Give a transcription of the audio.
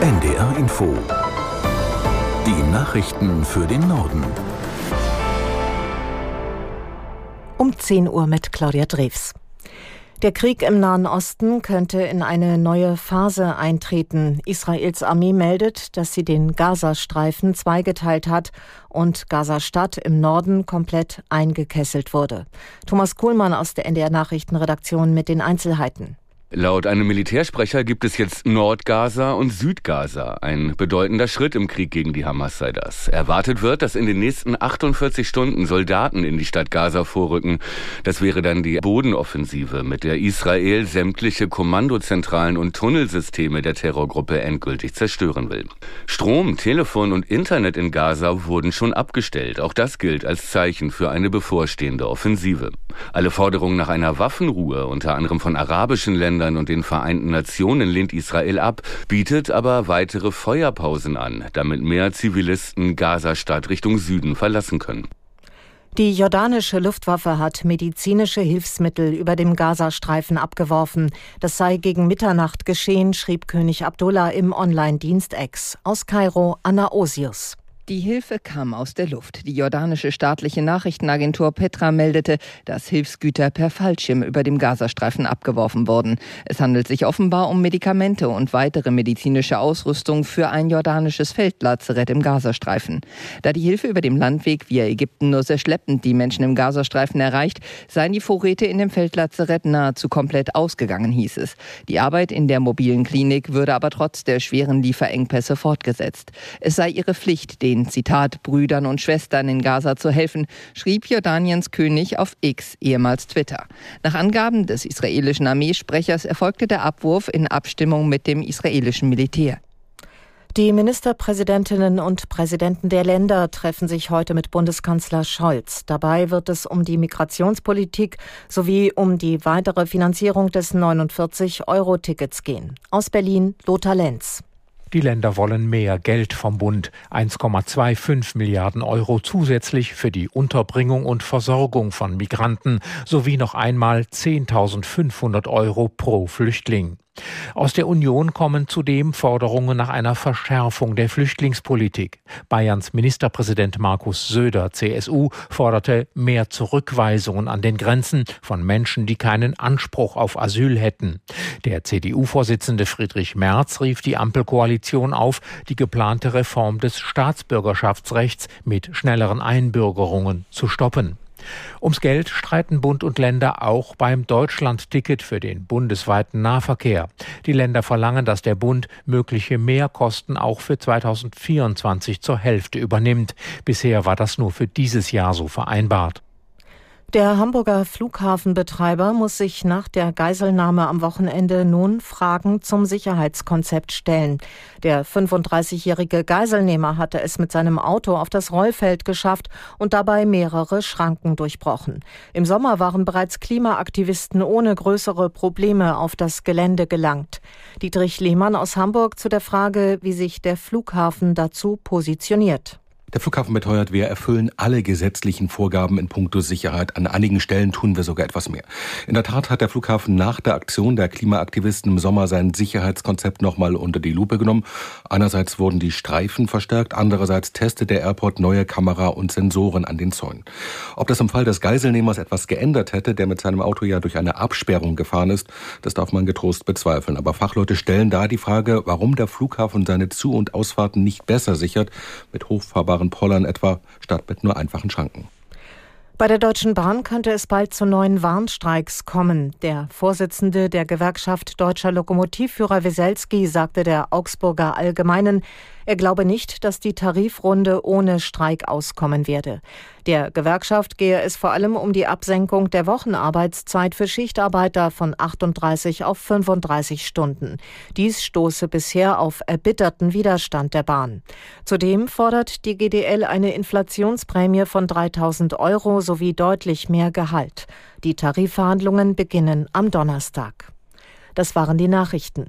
NDR Info. Die Nachrichten für den Norden. Um 10 Uhr mit Claudia Drews. Der Krieg im Nahen Osten könnte in eine neue Phase eintreten. Israels Armee meldet, dass sie den Gazastreifen zweigeteilt hat und Gaza-Stadt im Norden komplett eingekesselt wurde. Thomas Kuhlmann aus der NDR Nachrichtenredaktion mit den Einzelheiten. Laut einem Militärsprecher gibt es jetzt Nordgaza und Südgaza. Ein bedeutender Schritt im Krieg gegen die Hamas sei das. Erwartet wird, dass in den nächsten 48 Stunden Soldaten in die Stadt Gaza vorrücken. Das wäre dann die Bodenoffensive, mit der Israel sämtliche Kommandozentralen und Tunnelsysteme der Terrorgruppe endgültig zerstören will. Strom, Telefon und Internet in Gaza wurden schon abgestellt. Auch das gilt als Zeichen für eine bevorstehende Offensive. Alle Forderungen nach einer Waffenruhe, unter anderem von arabischen Ländern, Ländern und den Vereinten Nationen lehnt Israel ab, bietet aber weitere Feuerpausen an, damit mehr Zivilisten Gaza-Stadt Richtung Süden verlassen können. Die jordanische Luftwaffe hat medizinische Hilfsmittel über dem Gazastreifen abgeworfen. Das sei gegen Mitternacht geschehen, schrieb König Abdullah im Online-Dienst X. Aus Kairo Anna Osius. Die Hilfe kam aus der Luft. Die jordanische staatliche Nachrichtenagentur Petra meldete, dass Hilfsgüter per Fallschirm über dem Gazastreifen abgeworfen wurden. Es handelt sich offenbar um Medikamente und weitere medizinische Ausrüstung für ein jordanisches Feldlazarett im Gazastreifen. Da die Hilfe über dem Landweg via Ägypten nur sehr schleppend die Menschen im Gazastreifen erreicht, seien die Vorräte in dem Feldlazarett nahezu komplett ausgegangen, hieß es. Die Arbeit in der mobilen Klinik würde aber trotz der schweren Lieferengpässe fortgesetzt. Es sei ihre Pflicht, den den, Zitat, Brüdern und Schwestern in Gaza zu helfen, schrieb Jordaniens König auf X, ehemals Twitter. Nach Angaben des israelischen Armeesprechers erfolgte der Abwurf in Abstimmung mit dem israelischen Militär. Die Ministerpräsidentinnen und Präsidenten der Länder treffen sich heute mit Bundeskanzler Scholz. Dabei wird es um die Migrationspolitik sowie um die weitere Finanzierung des 49-Euro-Tickets gehen. Aus Berlin Lothar Lenz. Die Länder wollen mehr Geld vom Bund, 1,25 Milliarden Euro zusätzlich für die Unterbringung und Versorgung von Migranten sowie noch einmal 10.500 Euro pro Flüchtling. Aus der Union kommen zudem Forderungen nach einer Verschärfung der Flüchtlingspolitik. Bayerns Ministerpräsident Markus Söder, CSU, forderte mehr Zurückweisungen an den Grenzen von Menschen, die keinen Anspruch auf Asyl hätten. Der CDU-Vorsitzende Friedrich Merz rief die Ampelkoalition auf, die geplante Reform des Staatsbürgerschaftsrechts mit schnelleren Einbürgerungen zu stoppen. Ums Geld streiten Bund und Länder auch beim Deutschland-Ticket für den bundesweiten Nahverkehr. Die Länder verlangen, dass der Bund mögliche Mehrkosten auch für 2024 zur Hälfte übernimmt. Bisher war das nur für dieses Jahr so vereinbart. Der Hamburger Flughafenbetreiber muss sich nach der Geiselnahme am Wochenende nun Fragen zum Sicherheitskonzept stellen. Der 35-jährige Geiselnehmer hatte es mit seinem Auto auf das Rollfeld geschafft und dabei mehrere Schranken durchbrochen. Im Sommer waren bereits Klimaaktivisten ohne größere Probleme auf das Gelände gelangt. Dietrich Lehmann aus Hamburg zu der Frage, wie sich der Flughafen dazu positioniert. Der Flughafen beteuert, wir erfüllen alle gesetzlichen Vorgaben in puncto Sicherheit. An einigen Stellen tun wir sogar etwas mehr. In der Tat hat der Flughafen nach der Aktion der Klimaaktivisten im Sommer sein Sicherheitskonzept nochmal unter die Lupe genommen. Einerseits wurden die Streifen verstärkt, andererseits testet der Airport neue Kamera und Sensoren an den Zäunen. Ob das im Fall des Geiselnehmers etwas geändert hätte, der mit seinem Auto ja durch eine Absperrung gefahren ist, das darf man getrost bezweifeln. Aber Fachleute stellen da die Frage, warum der Flughafen seine Zu- und Ausfahrten nicht besser sichert, mit hochfahrbaren tragbaren Pollern etwa, statt mit nur einfachen Schranken. Bei der Deutschen Bahn könnte es bald zu neuen Warnstreiks kommen. Der Vorsitzende der Gewerkschaft Deutscher Lokomotivführer Weselski sagte der Augsburger Allgemeinen, er glaube nicht, dass die Tarifrunde ohne Streik auskommen werde. Der Gewerkschaft gehe es vor allem um die Absenkung der Wochenarbeitszeit für Schichtarbeiter von 38 auf 35 Stunden. Dies stoße bisher auf erbitterten Widerstand der Bahn. Zudem fordert die GDL eine Inflationsprämie von 3000 Euro sowie deutlich mehr Gehalt. Die Tarifverhandlungen beginnen am Donnerstag. Das waren die Nachrichten.